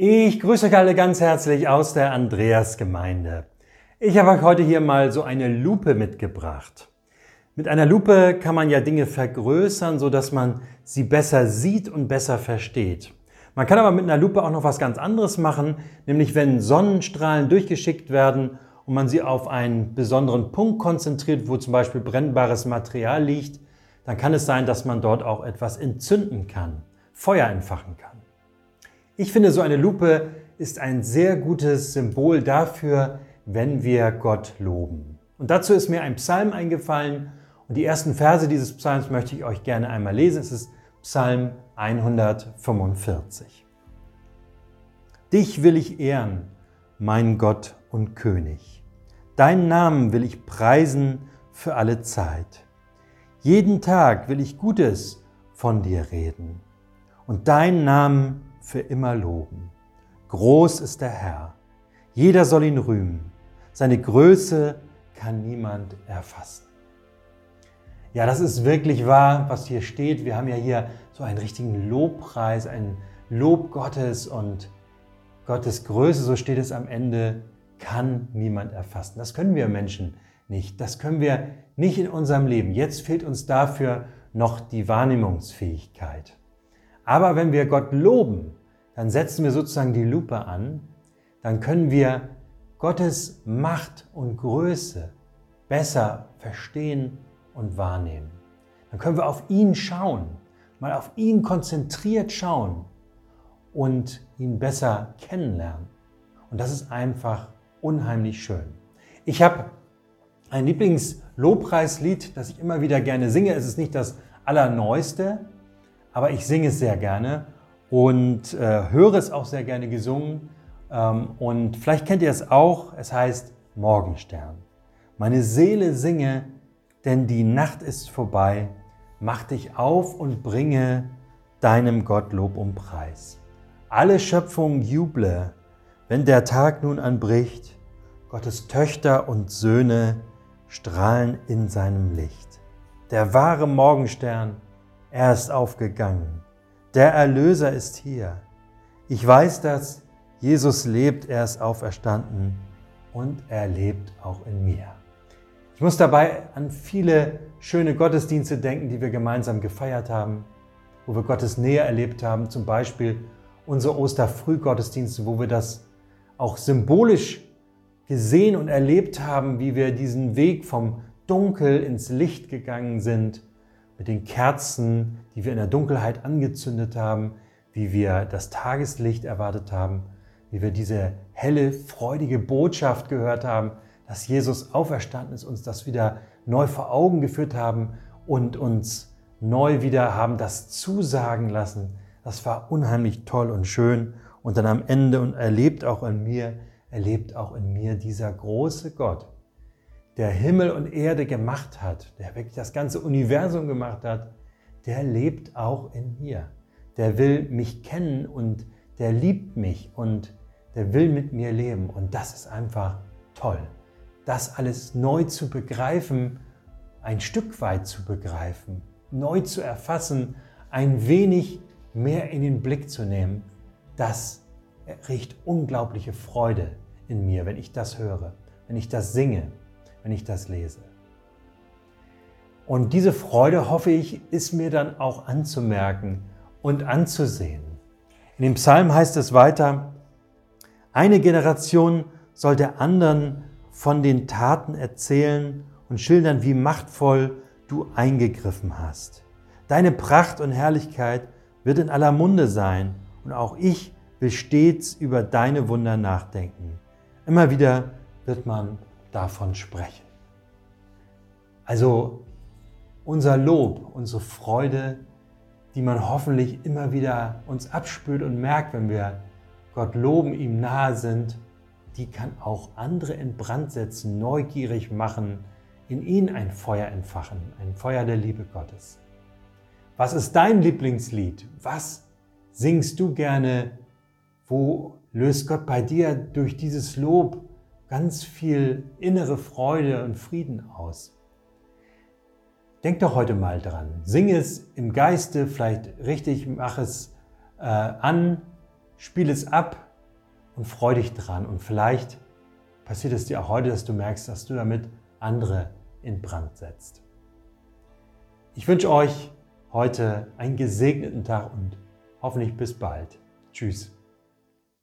Ich grüße euch alle ganz herzlich aus der Andreasgemeinde. Ich habe euch heute hier mal so eine Lupe mitgebracht. Mit einer Lupe kann man ja Dinge vergrößern, so dass man sie besser sieht und besser versteht. Man kann aber mit einer Lupe auch noch was ganz anderes machen, nämlich wenn Sonnenstrahlen durchgeschickt werden und man sie auf einen besonderen Punkt konzentriert, wo zum Beispiel brennbares Material liegt, dann kann es sein, dass man dort auch etwas entzünden kann, Feuer entfachen kann. Ich finde, so eine Lupe ist ein sehr gutes Symbol dafür, wenn wir Gott loben. Und dazu ist mir ein Psalm eingefallen und die ersten Verse dieses Psalms möchte ich euch gerne einmal lesen. Es ist Psalm 145. Dich will ich ehren, mein Gott und König. Deinen Namen will ich preisen für alle Zeit. Jeden Tag will ich Gutes von dir reden und deinen Namen für immer loben. Groß ist der Herr, jeder soll ihn rühmen, seine Größe kann niemand erfassen. Ja, das ist wirklich wahr, was hier steht. Wir haben ja hier so einen richtigen Lobpreis, ein Lob Gottes und Gottes Größe, so steht es am Ende, kann niemand erfassen. Das können wir Menschen nicht. Das können wir nicht in unserem Leben. Jetzt fehlt uns dafür noch die Wahrnehmungsfähigkeit. Aber wenn wir Gott loben, dann setzen wir sozusagen die Lupe an, dann können wir Gottes Macht und Größe besser verstehen und wahrnehmen. Dann können wir auf ihn schauen, mal auf ihn konzentriert schauen und ihn besser kennenlernen. Und das ist einfach unheimlich schön. Ich habe ein Lieblingslobpreislied, das ich immer wieder gerne singe. Es ist nicht das allerneueste, aber ich singe es sehr gerne und äh, höre es auch sehr gerne gesungen. Ähm, und vielleicht kennt ihr es auch, es heißt Morgenstern. Meine Seele singe, denn die Nacht ist vorbei. Mach dich auf und bringe deinem Gott Lob und Preis. Alle Schöpfung juble, wenn der Tag nun anbricht. Gottes Töchter und Söhne strahlen in seinem Licht. Der wahre Morgenstern, er ist aufgegangen. Der Erlöser ist hier. Ich weiß, dass Jesus lebt, er ist auferstanden und er lebt auch in mir. Ich muss dabei an viele schöne Gottesdienste denken, die wir gemeinsam gefeiert haben, wo wir Gottes Nähe erlebt haben, zum Beispiel unsere Osterfrühgottesdienste, wo wir das auch symbolisch gesehen und erlebt haben, wie wir diesen Weg vom Dunkel ins Licht gegangen sind mit den Kerzen, die wir in der Dunkelheit angezündet haben, wie wir das Tageslicht erwartet haben, wie wir diese helle, freudige Botschaft gehört haben, dass Jesus auferstanden ist, uns das wieder neu vor Augen geführt haben und uns neu wieder haben das zusagen lassen. Das war unheimlich toll und schön. Und dann am Ende und erlebt auch in mir, erlebt auch in mir dieser große Gott, der Himmel und Erde gemacht hat, der wirklich das ganze Universum gemacht hat, der lebt auch in mir. Der will mich kennen und der liebt mich und der will mit mir leben. Und das ist einfach toll. Das alles neu zu begreifen, ein Stück weit zu begreifen, neu zu erfassen, ein wenig mehr in den Blick zu nehmen, das riecht unglaubliche Freude in mir, wenn ich das höre, wenn ich das singe, wenn ich das lese. Und diese Freude, hoffe ich, ist mir dann auch anzumerken und anzusehen. In dem Psalm heißt es weiter, eine Generation soll der anderen von den Taten erzählen und schildern, wie machtvoll du eingegriffen hast. Deine Pracht und Herrlichkeit wird in aller Munde sein und auch ich will stets über deine Wunder nachdenken. Immer wieder wird man davon sprechen. Also unser Lob, unsere Freude, die man hoffentlich immer wieder uns abspürt und merkt, wenn wir Gott loben, ihm nahe sind, die kann auch andere in Brand setzen, neugierig machen, in ihnen ein Feuer entfachen, ein Feuer der Liebe Gottes. Was ist dein Lieblingslied? Was singst du gerne? Wo löst Gott bei dir durch dieses Lob ganz viel innere Freude und Frieden aus. Denk doch heute mal dran. Sing es im Geiste, vielleicht richtig, mach es äh, an, spiel es ab und freu dich dran. Und vielleicht passiert es dir auch heute, dass du merkst, dass du damit andere in Brand setzt. Ich wünsche euch heute einen gesegneten Tag und hoffentlich bis bald. Tschüss.